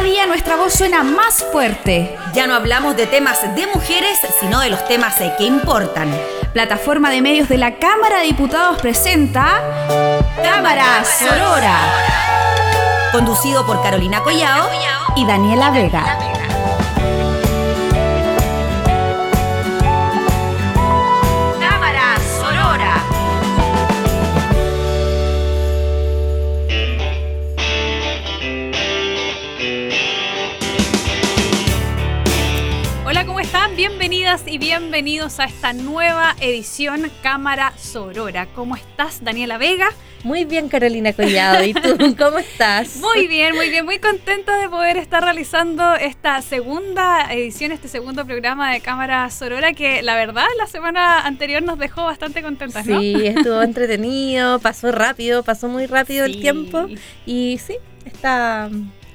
cada día nuestra voz suena más fuerte. Ya no hablamos de temas de mujeres, sino de los temas eh, que importan. Plataforma de medios de la Cámara de Diputados presenta Cámara Sorora. Conducido por Carolina Collao y Daniela Vega. Bienvenidas y bienvenidos a esta nueva edición Cámara Sorora. ¿Cómo estás, Daniela Vega? Muy bien, Carolina Collado. ¿Y tú cómo estás? Muy bien, muy bien. Muy contenta de poder estar realizando esta segunda edición, este segundo programa de Cámara Sorora, que la verdad la semana anterior nos dejó bastante contentas, ¿no? Sí, estuvo entretenido, pasó rápido, pasó muy rápido el tiempo. Y sí, está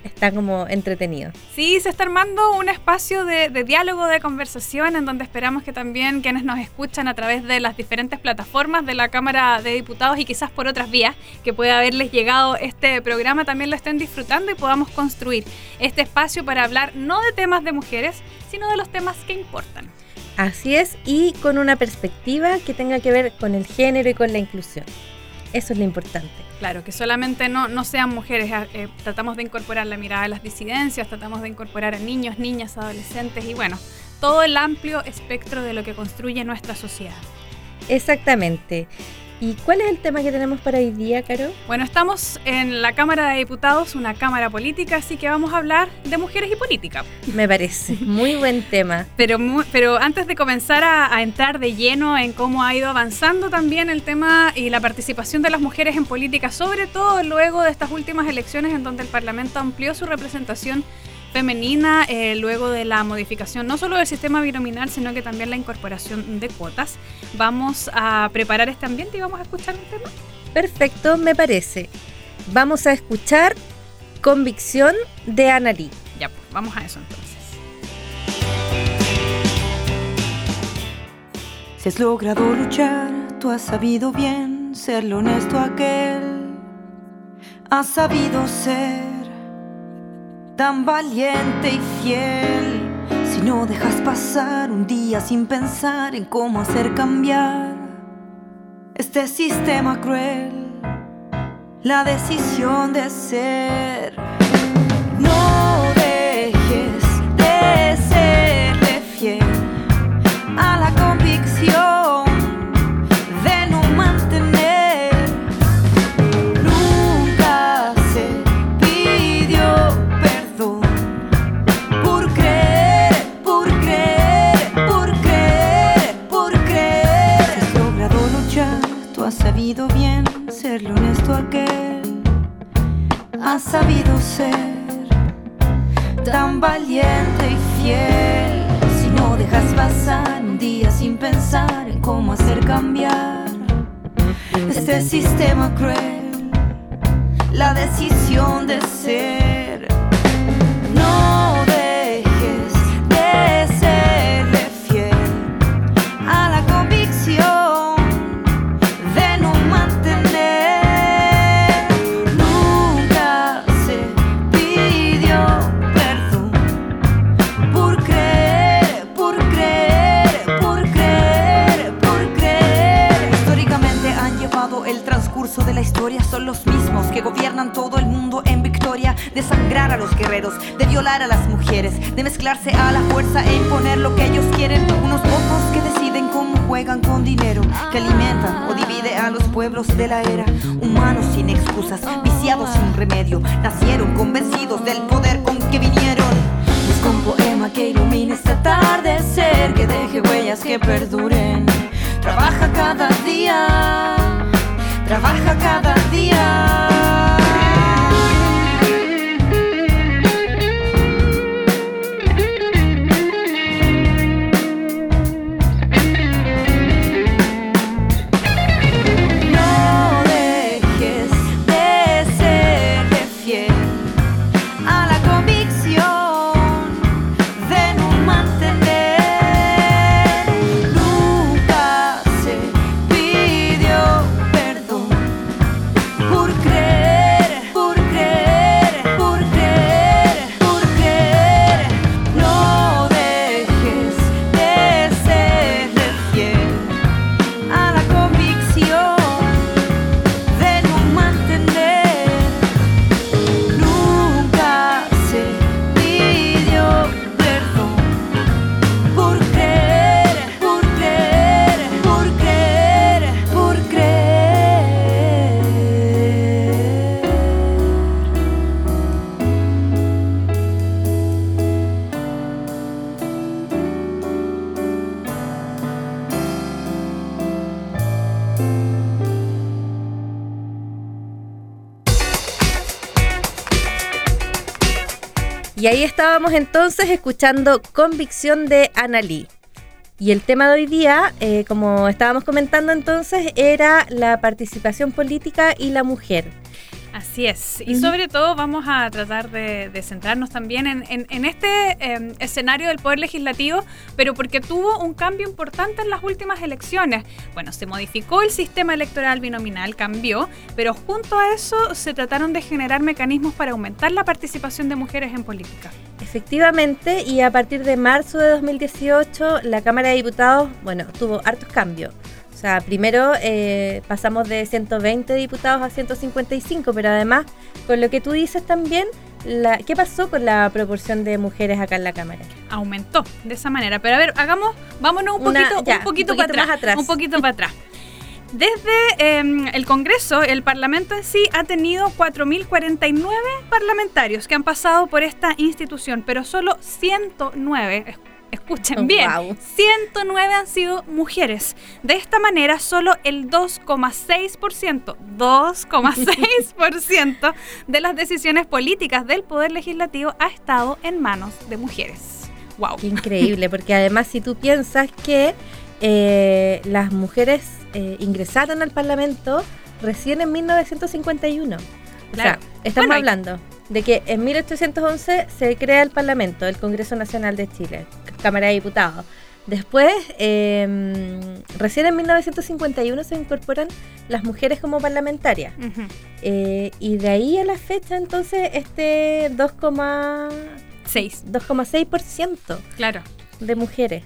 está como entretenido. Sí, se está armando un espacio de, diálogo, de conversación, en donde esperamos que también quienes nos escuchan a través de las diferentes plataformas de la Cámara de Diputados y quizás por otras vías que pueda haberles llegado este programa también lo estén disfrutando y podamos construir este espacio para hablar no de temas de mujeres, sino de los temas que importan. Así es, y con una perspectiva que tenga que ver con el género y con la inclusión. Eso es lo importante. Claro, que solamente no, no sean mujeres. Ah, eh, tratamos de incorporar la mirada de las disidencias, tratamos de incorporar a niños, niñas, adolescentes y bueno, todo el amplio espectro de lo que construye nuestra sociedad. Exactamente. ¿Y cuál es el tema que tenemos para hoy día, Caro? Bueno, estamos en la Cámara de Diputados, una Cámara política, así que vamos a hablar de mujeres y política. Me parece, muy buen tema. Pero, pero antes de comenzar a, a, entrar de lleno en cómo ha ido avanzando también el tema y la participación de las mujeres en política, sobre todo luego de estas últimas elecciones en donde el Parlamento amplió su representación femenina eh, luego de la modificación no solo del sistema binominal, sino que también la incorporación de cuotas. Vamos a preparar este ambiente y vamos a escuchar un tema. Perfecto, me parece. Vamos a escuchar Convicción de Analí. Ya, pues vamos a eso entonces. Si has logrado luchar, tú has sabido bien ser lo honesto aquel. Has sabido ser tan valiente y fiel. Si no dejas pasar un día sin pensar en cómo hacer cambiar este sistema cruel, la decisión de ser. Aquel. ha sabido ser tan valiente y fiel. Si no dejas pasar un día sin pensar en cómo hacer cambiar este sistema cruel, la decisión de ser. Nacieron convencidos del poder con que vinieron. Busca un poema que ilumine este atardecer, que deje huellas que perduren. Trabaja cada día trabaja cada día. Y ahí estábamos entonces escuchando Convicción de Analí. Y el tema de hoy día, eh, como estábamos comentando entonces, era la participación política y la mujer. Así es. Y sobre todo vamos a tratar de, centrarnos también en, este em, escenario del Poder Legislativo, pero porque tuvo un cambio importante en las últimas elecciones. Bueno, se modificó el sistema electoral binominal, cambió, pero junto a eso se trataron de generar mecanismos para aumentar la participación de mujeres en política. Efectivamente, y a partir de marzo de 2018, la Cámara de Diputados, bueno, tuvo hartos cambios. O sea, primero eh, pasamos de 120 diputados a 155, pero además, con lo que tú dices también, la, ¿qué pasó con la proporción de mujeres acá en la Cámara? Aumentó de esa manera. Pero a ver, hagamos, vámonos un poquito, un poquito, para atrás, Un poquito para atrás. Desde em, el Congreso, el Parlamento en sí ha tenido 4.049 parlamentarios que han pasado por esta institución, pero solo 109, escuchen bien, 109 han sido mujeres. De esta manera, solo el 2,6%, 2,6% de las decisiones políticas del Poder Legislativo ha estado en manos de mujeres. ¡Wow! Qué increíble, porque además si tú piensas que eh, las mujeres eh, ingresaron al Parlamento recién en 1951. O sea, estamos hablando de que en 1811 se crea el Parlamento, el Congreso Nacional de Chile, Cámara de Diputados. Después, em, recién en 1951 se incorporan las mujeres como parlamentarias. Eh, y de ahí a la fecha, entonces, este 2,6% claro. de mujeres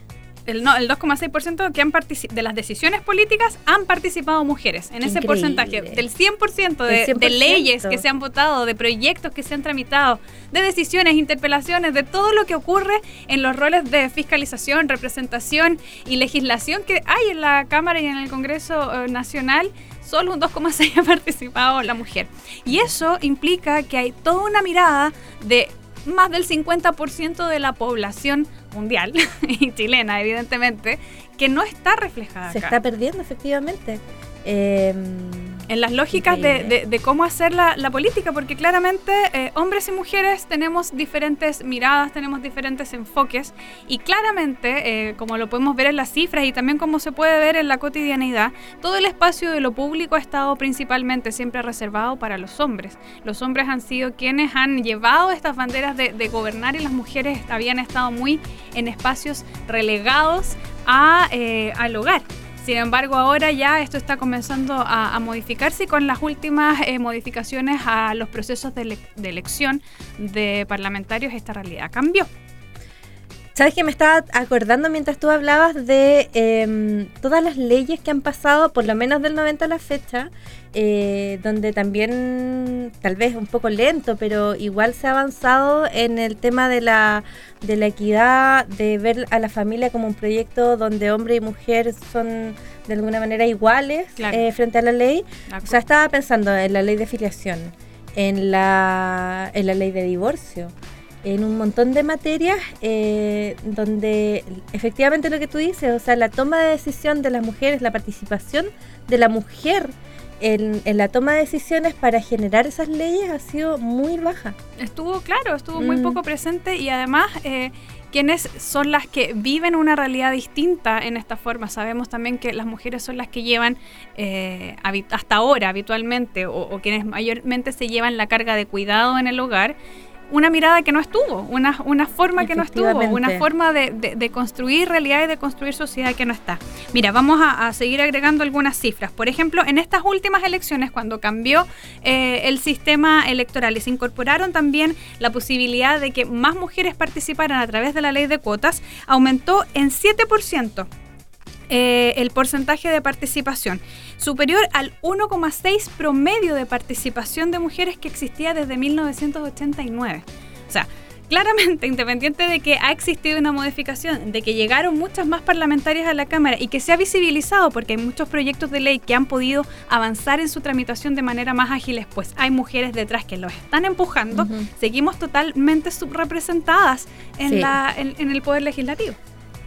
el, no, el 2,6% que han de las decisiones políticas han participado mujeres. En ese porcentaje, del 100%, de, de, leyes que se han votado, de proyectos que se han tramitado, de decisiones, interpelaciones, de todo lo que ocurre en los roles de fiscalización, representación y legislación que hay en la Cámara y en el Congreso eh, Nacional solo un 2,6 ha participado la mujer. Y eso implica que hay toda una mirada de más del 50% de la población mundial y chilena, evidentemente, que no está reflejada. Se está perdiendo, efectivamente. Em, en las lógicas de, cómo hacer la, política, porque claramente eh, hombres y mujeres tenemos diferentes miradas, tenemos diferentes enfoques y claramente, eh, como lo podemos ver en las cifras y también como se puede ver en la cotidianidad, todo el espacio de lo público ha estado principalmente siempre reservado para los hombres. Los hombres han sido quienes han llevado estas banderas de, gobernar y las mujeres habían estado muy en espacios relegados a, eh, al hogar. Sin embargo, ahora ya esto está comenzando a, modificarse y con las últimas eh, modificaciones a los procesos de, elección de parlamentarios esta realidad cambió. Sabes que me estaba acordando mientras tú hablabas de em, todas las leyes que han pasado, por lo menos del 90 a la fecha, eh, donde también, tal vez un poco lento, pero igual se ha avanzado en el tema de la, de la equidad, de ver a la familia como un proyecto donde hombre y mujer son de alguna manera iguales eh, frente a la ley. O sea, estaba pensando en la ley de filiación, en la, en la ley de divorcio en un montón de materias eh, donde efectivamente lo que tú dices, o sea, la toma de decisión de las mujeres, la participación de la mujer en, la toma de decisiones para generar esas leyes ha sido muy baja. Estuvo, claro, estuvo muy mm. poco presente y además... Eh, quienes son las que viven una realidad distinta en esta forma. Sabemos también que las mujeres son las que llevan eh, hasta ahora habitualmente o, o, quienes mayormente se llevan la carga de cuidado en el hogar una mirada que no estuvo, una, una forma que no estuvo, una forma de, construir realidad y de construir sociedad que no está. Mira, vamos a, seguir agregando algunas cifras. Por ejemplo, en estas últimas elecciones, cuando cambió eh, el sistema electoral y se incorporaron también la posibilidad de que más mujeres participaran a través de la ley de cuotas, aumentó en 7% eh, el porcentaje de participación, superior al 1,6 promedio de participación de mujeres que existía desde 1989. O sea, claramente, independiente de que ha existido una modificación, de que llegaron muchas más parlamentarias a la Cámara y que se ha visibilizado porque hay muchos proyectos de ley que han podido avanzar en su tramitación de manera más ágil, pues hay mujeres detrás que los están empujando, seguimos totalmente subrepresentadas en, la, en el Poder Legislativo.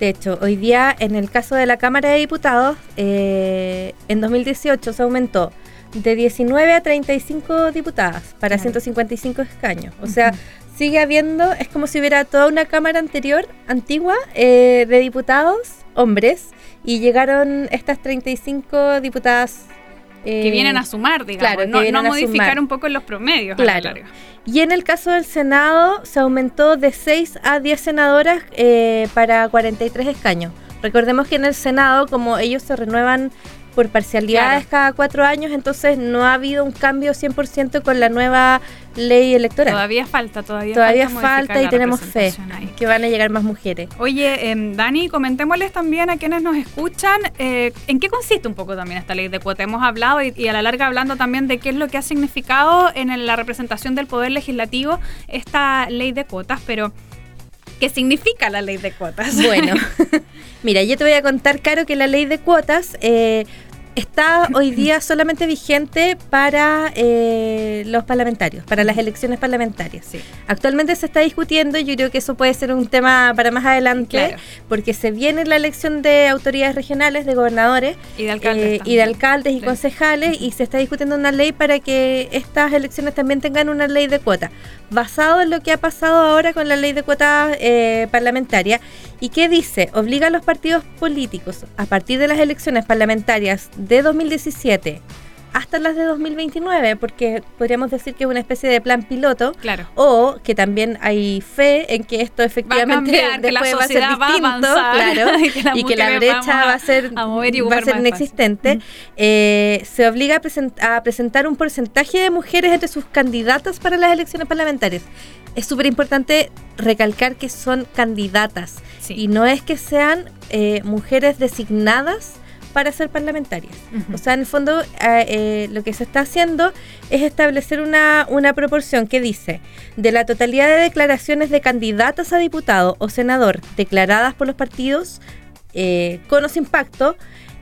De hecho, hoy día en el caso de la Cámara de Diputados, eh, en 2018 se aumentó de 19 a 35 diputadas para 155 escaños. O sea, sigue habiendo, es como si hubiera toda una cámara anterior, antigua, eh, de diputados, hombres, y llegaron estas 35 diputadas. Que vienen a sumar, digamos, claro, no, no modificar sumar. un poco los promedios. a la Claro. larga. Y en el caso del Senado se aumentó de 6 a 10 senadoras eh, para 43 escaños. Recordemos que en el Senado, como ellos se renuevan por parcialidades Claro. cada cuatro años, entonces no ha habido un cambio 100% con la nueva ley electoral. Todavía falta, todavía, Todavía falta, y tenemos fe ahí. que van a llegar más mujeres. Oye, em, Dani, comentémosles también a quienes nos escuchan eh, en qué consiste un poco también esta ley de cuota. Hemos hablado y, y a la larga hablando también de qué es lo que ha significado en la representación del Poder Legislativo esta ley de cuotas, pero ¿qué significa la ley de cuotas? Bueno, mira, yo te voy a contar, Caro, que la ley de cuotas eh, está hoy día solamente vigente para eh, los parlamentarios, para las elecciones parlamentarias. Sí. Actualmente se está discutiendo, yo creo que eso puede ser un tema para más adelante, Claro. porque se viene la elección de autoridades regionales, de gobernadores Y de alcaldes. eh, y también. de alcaldes y Sí. concejales y se está discutiendo una ley para que estas elecciones también tengan una ley de cuota, basado en lo que ha pasado ahora con la ley de cuota eh, parlamentaria. ¿Y qué dice? Obliga a los partidos políticos a partir de las elecciones parlamentarias de 2017 hasta las de 2029, porque podríamos decir que es una especie de plan piloto. Claro. O que también hay fe en que esto efectivamente cambiar, que la después va a ser sociedad va a distinto, avanzar, claro, y que las y que la brecha va a ser, a va a inexistente. Eh, se obliga a, present- a presentar un porcentaje de mujeres entre sus candidatas para las elecciones parlamentarias. Es súper importante recalcar que son candidatas Sí. y no es que sean eh, mujeres designadas para ser parlamentarias. O sea, en el fondo eh, eh, lo que se está haciendo es establecer una, una proporción que dice, de la totalidad de declaraciones de candidatas a diputado o senador declaradas por los partidos eh, con o sin pacto,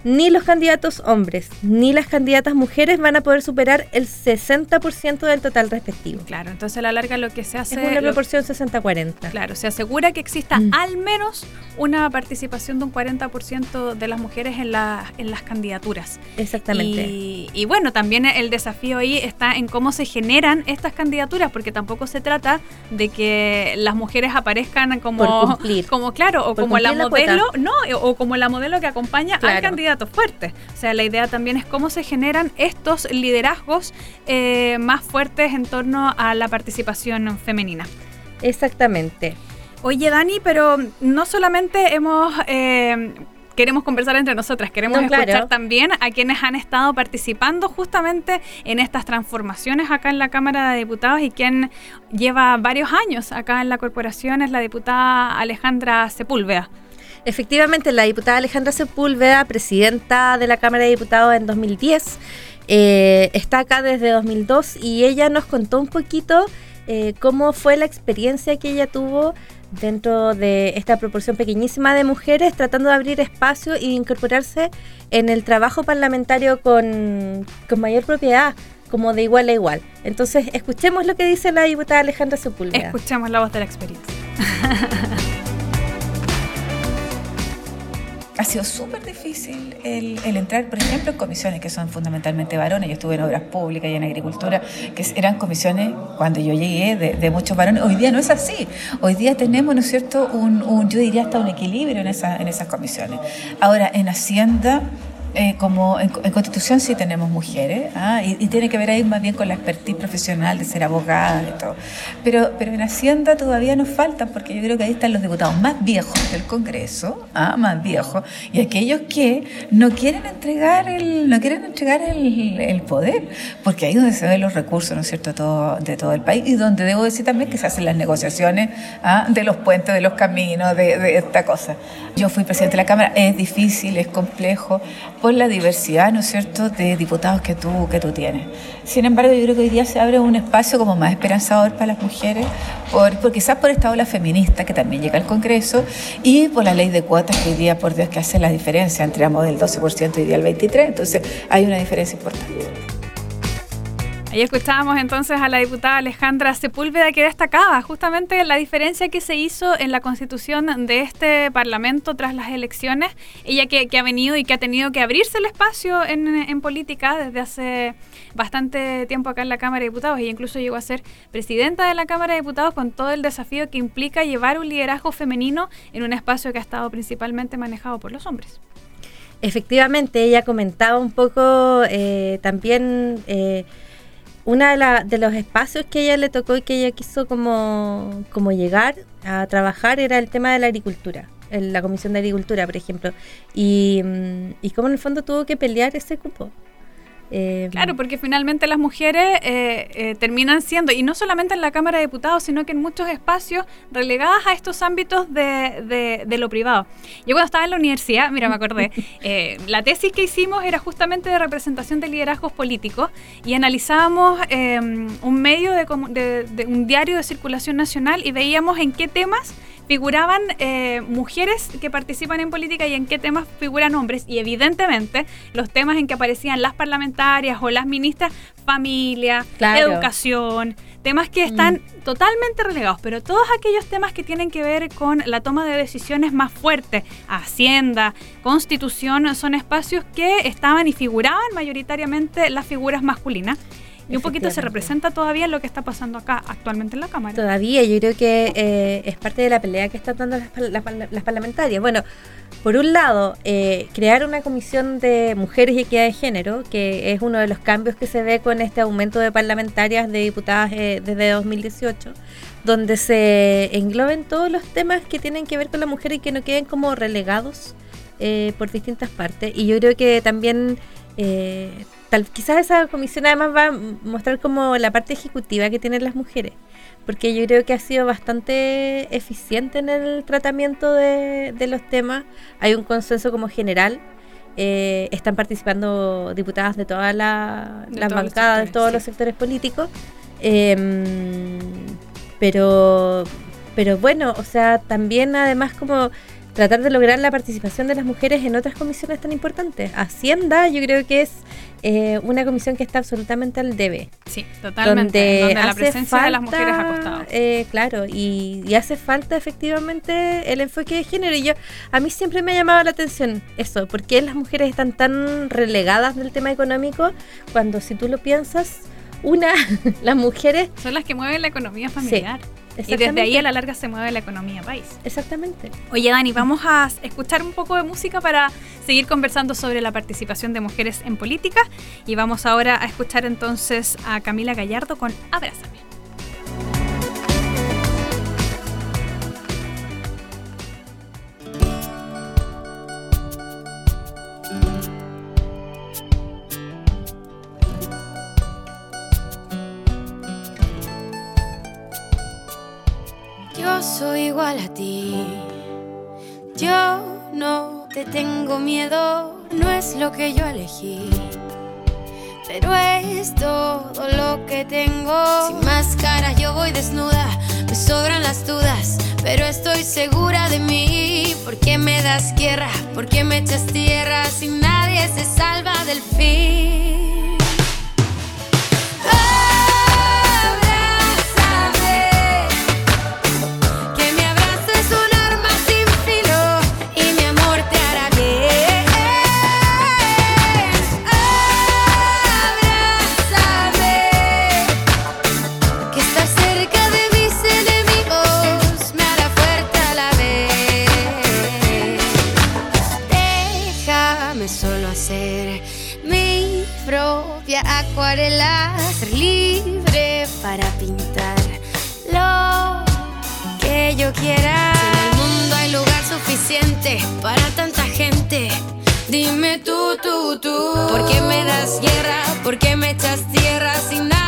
ni los candidatos hombres ni las candidatas mujeres van a poder superar el 60% del total respectivo. Claro, entonces a la larga lo que se hace... Es una proporción 60-40. Claro, se asegura que exista Mm. al menos una participación de un 40% de las mujeres en, la- en las candidaturas. Exactamente. Y, y bueno, también el desafío ahí está en cómo se generan estas candidaturas, porque tampoco se trata de que las mujeres aparezcan como, Por cumplir. como claro, o Por como la cuota. modelo, no, o como la modelo que acompaña al Claro. Candidato fuerte. O sea, la idea también es cómo se generan estos liderazgos eh, más fuertes en torno a la participación femenina. Exactamente. Oye, Dani, pero no solamente hemos... eh, Queremos conversar entre nosotras, queremos No, claro. escuchar también a quienes han estado participando justamente en estas transformaciones acá en la Cámara de Diputados y quien lleva varios años acá en la corporación es la diputada Alejandra Sepúlveda. Efectivamente, la diputada Alejandra Sepúlveda, presidenta de la Cámara de Diputados en 2010, eh, está acá desde 2002 y ella nos contó un poquito eh, cómo fue la experiencia que ella tuvo dentro de esta proporción pequeñísima de mujeres, tratando de abrir espacio de incorporarse en el trabajo parlamentario con, con mayor propiedad, como de igual a igual. Entonces, escuchemos lo que dice la diputada Alejandra Sepúlveda. Escuchemos la voz de la experiencia. Ha sido súper difícil el, el entrar, por ejemplo, en comisiones que son fundamentalmente varones. Yo estuve en obras públicas y en agricultura, que eran comisiones, cuando yo llegué, de, de muchos varones. Hoy día no es así. Hoy día tenemos, ¿no es cierto?, un, un- yo diría hasta un equilibrio en, esa, en esas comisiones. Ahora, en Hacienda... eh, como en, Constitución sí tenemos mujeres, ¿ah? y, tiene que ver ahí más bien con la expertise profesional de ser abogada y todo. Pero, pero en Hacienda todavía nos faltan, porque yo creo que ahí están los diputados más viejos del Congreso, ¿ah? más viejos, y aquellos que no quieren entregar el, no quieren entregar el, poder, porque ahí es donde se ven los recursos, ¿no es cierto?, todo, de todo el país, y donde debo decir también que se hacen las negociaciones ¿ah? de los puentes, de los caminos, de esta cosa. Yo fui presidente de la Cámara, es difícil, es complejo, por la diversidad, ¿no es cierto?, de diputados que tú, que tú tienes. Sin embargo, yo creo que hoy día se abre un espacio como más esperanzador para las mujeres, por, por quizás por esta ola feminista que también llega al Congreso y por la ley de cuotas que hoy día, por Dios, que hace la diferencia entre ambos del 12% y día el 23%. Entonces, hay una diferencia importante. Ahí escuchábamos entonces a la diputada Alejandra Sepúlveda que destacaba justamente la diferencia que se hizo en la constitución de este Parlamento tras las elecciones. Ella que, ha venido y que ha tenido que abrirse el espacio en, política desde hace bastante tiempo acá en la Cámara de Diputados. Ella incluso llegó a ser presidenta de la Cámara de Diputados con todo el desafío que implica llevar un liderazgo femenino en un espacio que ha estado principalmente manejado por los hombres. Efectivamente, ella comentaba un poco eh, también... Eh, uno de, de, los espacios que ella le tocó y que ella quiso como, como llegar a trabajar era el tema de la agricultura, la Comisión de Agricultura, por ejemplo, y, mm, y cómo en el fondo tuvo que pelear ese cupo. Eh, claro, porque finalmente las mujeres eh, eh, terminan siendo, y no solamente en la Cámara de Diputados, sino que en muchos espacios relegadas a estos ámbitos de, lo privado. Yo cuando estaba en la universidad, mira, me acordé, la tesis que hicimos era justamente de representación de liderazgos políticos y analizábamos un medio de, de un diario de circulación nacional y veíamos en qué temas figuraban eh, mujeres que participan en política y en qué temas figuran hombres. Y evidentemente los temas en que aparecían las parlamentarias o las ministras, familia, educación, temas que están mm. totalmente relegados, pero todos aquellos temas que tienen que ver con la toma de decisiones más fuerte, Hacienda, Constitución, son espacios que estaban y figuraban mayoritariamente las figuras masculinas. Y un poquito se representa todavía lo que está pasando acá actualmente en la Cámara. Todavía, yo creo que eh, es parte de la pelea que están dando las, parlamentarias. Bueno, por un lado, eh, crear una comisión de mujeres y equidad de género, que es uno de los cambios que se ve con este aumento de parlamentarias, de diputadas eh, desde 2018 donde se engloben todos los temas que tienen que ver con la mujer y que no queden como relegados por distintas partes. Y yo creo que también quizás esa comisión además va a mostrar como la parte ejecutiva que tienen las mujeres, porque yo creo que ha sido bastante eficiente en el tratamiento de, los temas. Hay un consenso como general. Eh, están participando diputadas de todas las bancadas, de todos los sectores políticos. Em, pero, pero bueno, o sea, también además como tratar de lograr la participación de las mujeres en otras comisiones tan importantes. Hacienda, yo creo que es eh, una comisión que está absolutamente al debe. Sí, totalmente. Donde, la presencia de las mujeres ha costado. Eh, claro, y, hace falta efectivamente el enfoque de género. Y yo, a mí siempre me ha llamado la atención eso, porque las mujeres están tan relegadas del tema económico cuando si tú lo piensas, una, las mujeres... Son las que mueven la economía familiar. Y desde ahí a la larga se mueve la economía país. Exactamente. Oye, Dani, vamos a escuchar un poco de música para seguir conversando sobre la participación de mujeres en política. Y vamos ahora a escuchar entonces a Camila Gallardo con Abrázame. Soy igual a ti. Yo no te tengo miedo, no es lo que yo elegí. Pero es todo lo que tengo. Sin máscara yo voy desnuda, me sobran las dudas, pero estoy segura de mí. ¿Por qué me das guerra? ¿Por qué me echas tierra si nadie se salva del fin? Dime tú, tú, tú, ¿por qué me das guerra? ¿Por qué me echas tierra si nadie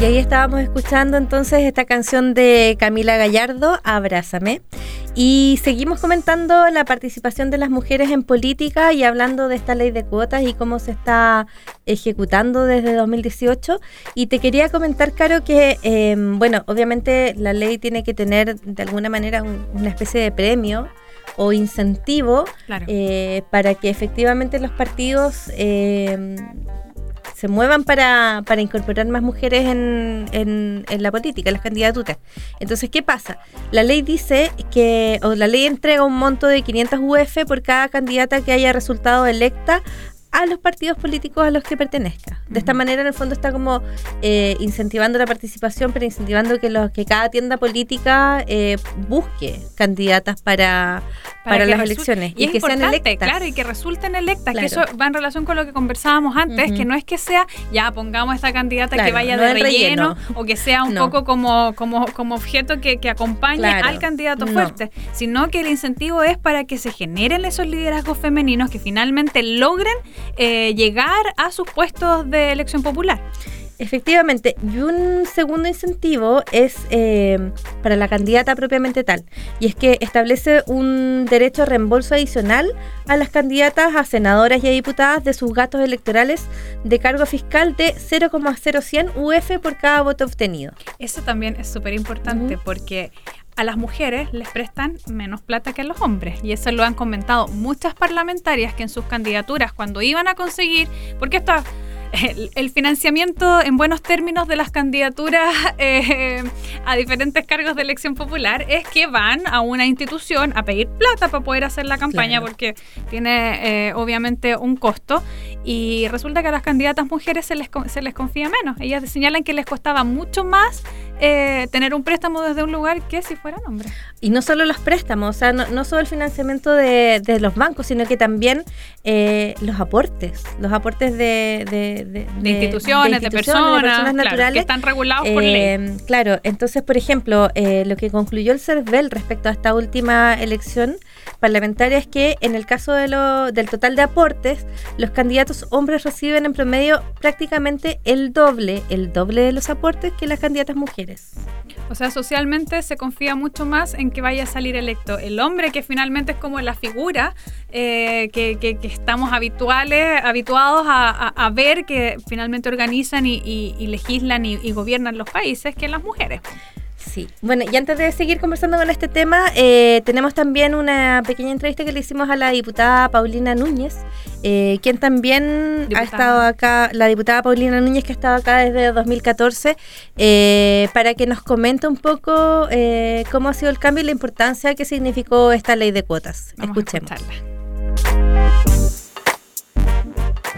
Y ahí estábamos escuchando entonces esta canción de Camila Gallardo, Abrázame. Y seguimos comentando la participación de las mujeres en política y hablando de esta ley de cuotas y cómo se está ejecutando desde 2018. Y te quería comentar, Caro, que, eh, bueno, obviamente la ley tiene que tener de alguna manera un- una especie de premio o incentivo Claro. eh, para que efectivamente los partidos eh, se muevan para, para incorporar más mujeres en, en- en la política, en las candidaturas. Entonces, ¿qué pasa? La ley dice que, o la ley entrega un monto de 500 UF por cada candidata que haya resultado electa a los partidos políticos a los que pertenezca. De esta manera, en el fondo, está como eh, incentivando la participación, pero incentivando que, los, que cada tienda política eh, busque candidatas para, para, que las elecciones y, es que sean electas. claro, y que resulten electas, que Claro. eso va en relación con lo que conversábamos antes, que no es que sea, ya pongamos esta candidata que vaya no de el relleno, relleno. o que sea un No. poco como, como, como objeto que, que acompañe Claro, al candidato no. fuerte, sino que el incentivo es para que se generen esos liderazgos femeninos que finalmente logren eh, llegar a sus puestos de elección popular. Efectivamente, y un segundo incentivo es eh, para la candidata propiamente tal, y es que establece un derecho a reembolso adicional a las candidatas a senadoras y a diputadas de sus gastos electorales de cargo fiscal de 0,0100 UF por cada voto obtenido. Eso también es súper importante porque a las mujeres les prestan menos plata que a los hombres. Y eso lo han comentado muchas parlamentarias que en sus candidaturas, cuando iban a conseguir, porque esto... El, el financiamiento en buenos términos de las candidaturas eh, a diferentes cargos de elección popular es que van a una institución a pedir plata para poder hacer la campaña Claro. porque tiene eh, obviamente un costo y resulta que a las candidatas mujeres se les, se les confía menos. Ellas señalan que les costaba mucho más eh, tener un préstamo desde un lugar que si fueran hombres. Y no solo los préstamos, o sea, no, no solo el financiamiento de, de los bancos, sino que también eh, los aportes, los aportes de, de, de- instituciones, de, personas, claro, naturales. que están regulados por ley. Eh, Claro, entonces, por ejemplo, eh, lo que concluyó el CERVEL respecto a esta última elección parlamentaria es que en el caso de lo- del total de aportes, los candidatos hombres reciben en promedio prácticamente el doble, el doble de los aportes que las candidatas mujeres. O sea, socialmente se confía mucho más en que vaya a salir electo el hombre, que finalmente es como la figura eh, que, estamos habituales, habituados a, ver que finalmente organizan y legislan y, y gobiernan los países, que las mujeres. Sí, bueno, y antes de seguir conversando con este tema, eh, tenemos también una pequeña entrevista que le hicimos a la diputada Paulina Núñez, eh, quien también Diputada. ha estado acá, la diputada Paulina Núñez que ha estado acá desde 2014, eh, para que nos comente un poco eh, cómo ha sido el cambio y la importancia que significó esta ley de cuotas. Vamos Escuchemos.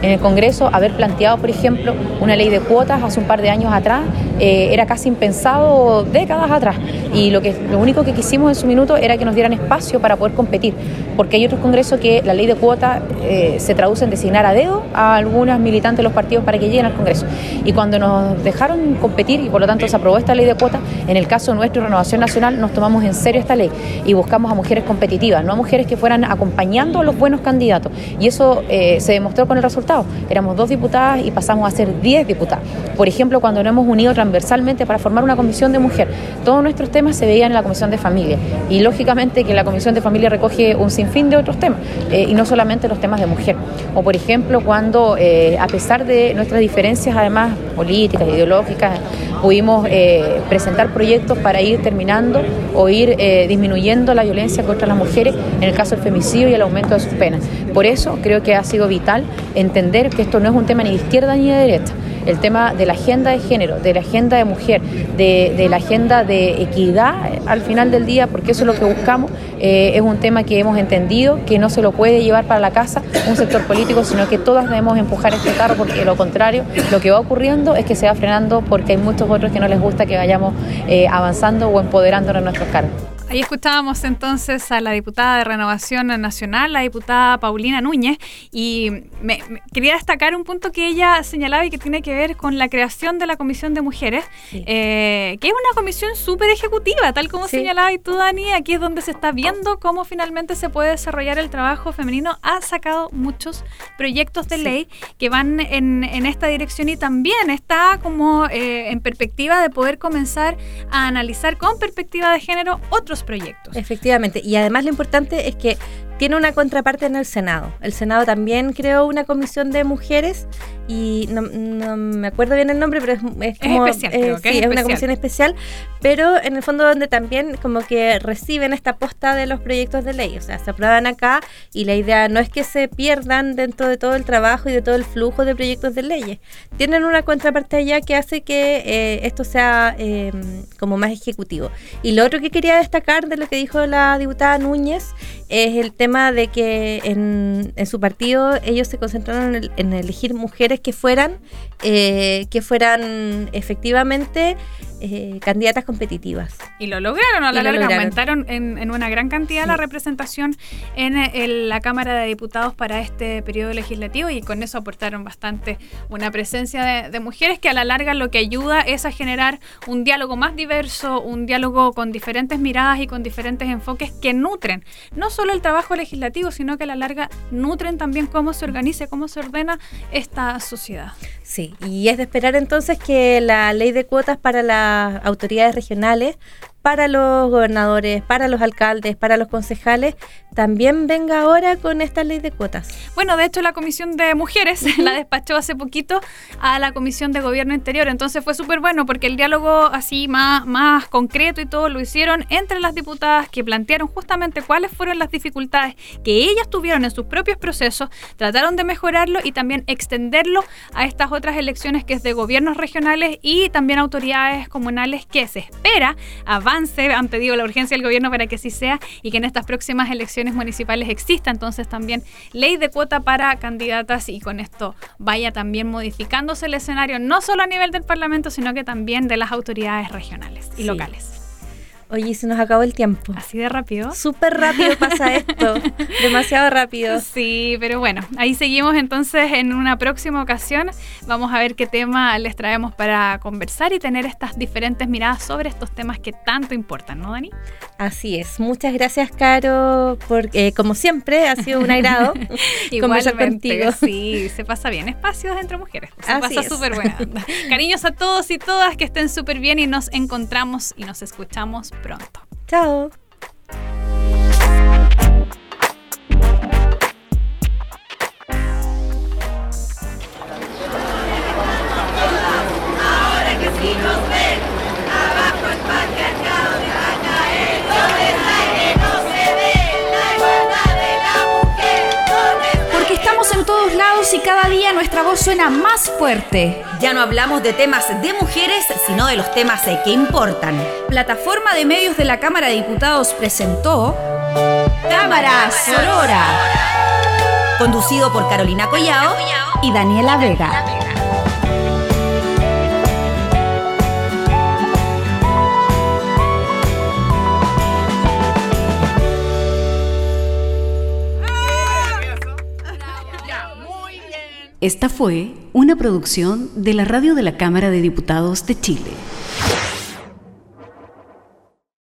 En el Congreso, haber planteado, por ejemplo, una ley de cuotas hace un par de años atrás eh, era casi impensado décadas atrás. Y lo, que, lo único que quisimos en su minuto era que nos dieran espacio para poder competir. Porque hay otros congresos que la ley de cuotas eh, se traduce en designar a dedo a algunas militantes de los partidos para que lleguen al Congreso. Y cuando nos dejaron competir y por lo tanto se aprobó esta ley de cuotas, en el caso nuestro, Renovación Nacional, nos tomamos en serio esta ley y buscamos a mujeres competitivas, no a mujeres que fueran acompañando a los buenos candidatos. Y eso eh, se demostró con el resultado. Éramos dos diputadas y pasamos a ser diez diputadas. Por ejemplo, cuando nos hemos unido transversalmente para formar una comisión de mujer. Todos nuestros temas se veían en la comisión de familia y lógicamente que la comisión de familia recoge un sinfín de otros temas eh, y no solamente los temas de mujer. O por ejemplo cuando eh, a pesar de nuestras diferencias además políticas, ideológicas, pudimos eh, presentar proyectos para ir terminando o ir disminuyendo la violencia contra las mujeres en el caso del femicidio y el aumento de sus penas. Por eso creo que ha sido vital entender que esto no es un tema ni de izquierda ni de derecha el tema de la agenda de género, de la agenda de mujer, de, la agenda de equidad al final del día, porque eso es lo que buscamos, eh, es un tema que hemos entendido que no se lo puede llevar para la casa un sector político, sino que todas debemos empujar este carro, porque lo contrario, lo que va ocurriendo es que se va frenando porque hay muchos otros que no les gusta que vayamos eh, avanzando o empoderándonos en nuestros cargos. Ahí escuchábamos entonces a la diputada de Renovación Nacional, la diputada Paulina Núñez, y me, quería destacar un punto que ella señalaba y que tiene que ver con la creación de la Comisión de Mujeres, eh, que es una comisión súper ejecutiva, tal como señalaba y tú, Dani, aquí es donde se está viendo cómo finalmente se puede desarrollar el trabajo femenino. Ha sacado muchos proyectos de ley que van en, esta dirección y también está como eh, en perspectiva de poder comenzar a analizar con perspectiva de género otros proyectos. Efectivamente, y además lo importante es que tiene una contraparte en el Senado. El Senado también creó una comisión de mujeres y no, me acuerdo bien el nombre, pero es, como... especial, eh, sí, es, una comisión especial, pero en el fondo donde también como que reciben esta posta de los proyectos de ley, o sea, se aprueban acá y la idea no es que se pierdan dentro de todo el trabajo y de todo el flujo de proyectos de leyes. Tienen una contraparte allá que hace que eh, esto sea em, como más ejecutivo. Y lo otro que quería destacar de lo que dijo la diputada Núñez es el tema de que en, su partido ellos se concentraron en, elegir mujeres que fueran, eh, que fueran efectivamente eh, candidatas competitivas. Y lo lograron, a la larga aumentaron en, una gran cantidad la representación en, la Cámara de Diputados para este periodo legislativo y con eso aportaron bastante una presencia de, mujeres que a la larga lo que ayuda es a generar un diálogo más diverso, un diálogo con diferentes miradas y con diferentes enfoques que nutren no solo el trabajo legislativo, sino que a la larga nutren también cómo se organiza, cómo se ordena esta sociedad. Sí, y es de esperar entonces que la ley de cuotas para autoridades regionales para los gobernadores, para los alcaldes, para los concejales, también venga ahora con esta ley de cuotas. Bueno, de hecho la Comisión de Mujeres la despachó hace poquito a la Comisión de Gobierno Interior, entonces fue súper bueno porque el diálogo así más, más concreto y todo lo hicieron entre las diputadas que plantearon justamente cuáles fueron las dificultades que ellas tuvieron en sus propios procesos, trataron de mejorarlo y también extenderlo a estas otras elecciones que es de gobiernos regionales y también autoridades comunales que se espera a han pedido la urgencia del gobierno para que así sea y que en estas próximas elecciones municipales exista entonces también ley de cuota para candidatas y con esto vaya también modificándose el escenario no solo a nivel del Parlamento, sino que también de las autoridades regionales y locales. Oye, se nos acabó el tiempo. Así de rápido. Súper rápido pasa esto. Demasiado rápido. Sí, pero bueno, ahí seguimos entonces en una próxima ocasión. Vamos a ver qué tema les traemos para conversar y tener estas diferentes miradas sobre estos temas que tanto importan, ¿no, Dani? Así es. Muchas gracias, Caro, porque eh, como siempre ha sido un agrado conversar contigo. Sí, se pasa bien. Espacios entre mujeres. Se pasa súper buena. Cariños a todos y todas, que estén súper bien y nos encontramos y nos escuchamos pronto. Chao. Más fuerte. Ya no hablamos de temas de mujeres, sino de los temas que importan. Plataforma de Medios de la Cámara de Diputados presentó Cámara Sorora. Conducido por Carolina Collao y Daniela Vega. Esta fue una producción de la Radio de la Cámara de Diputados de Chile.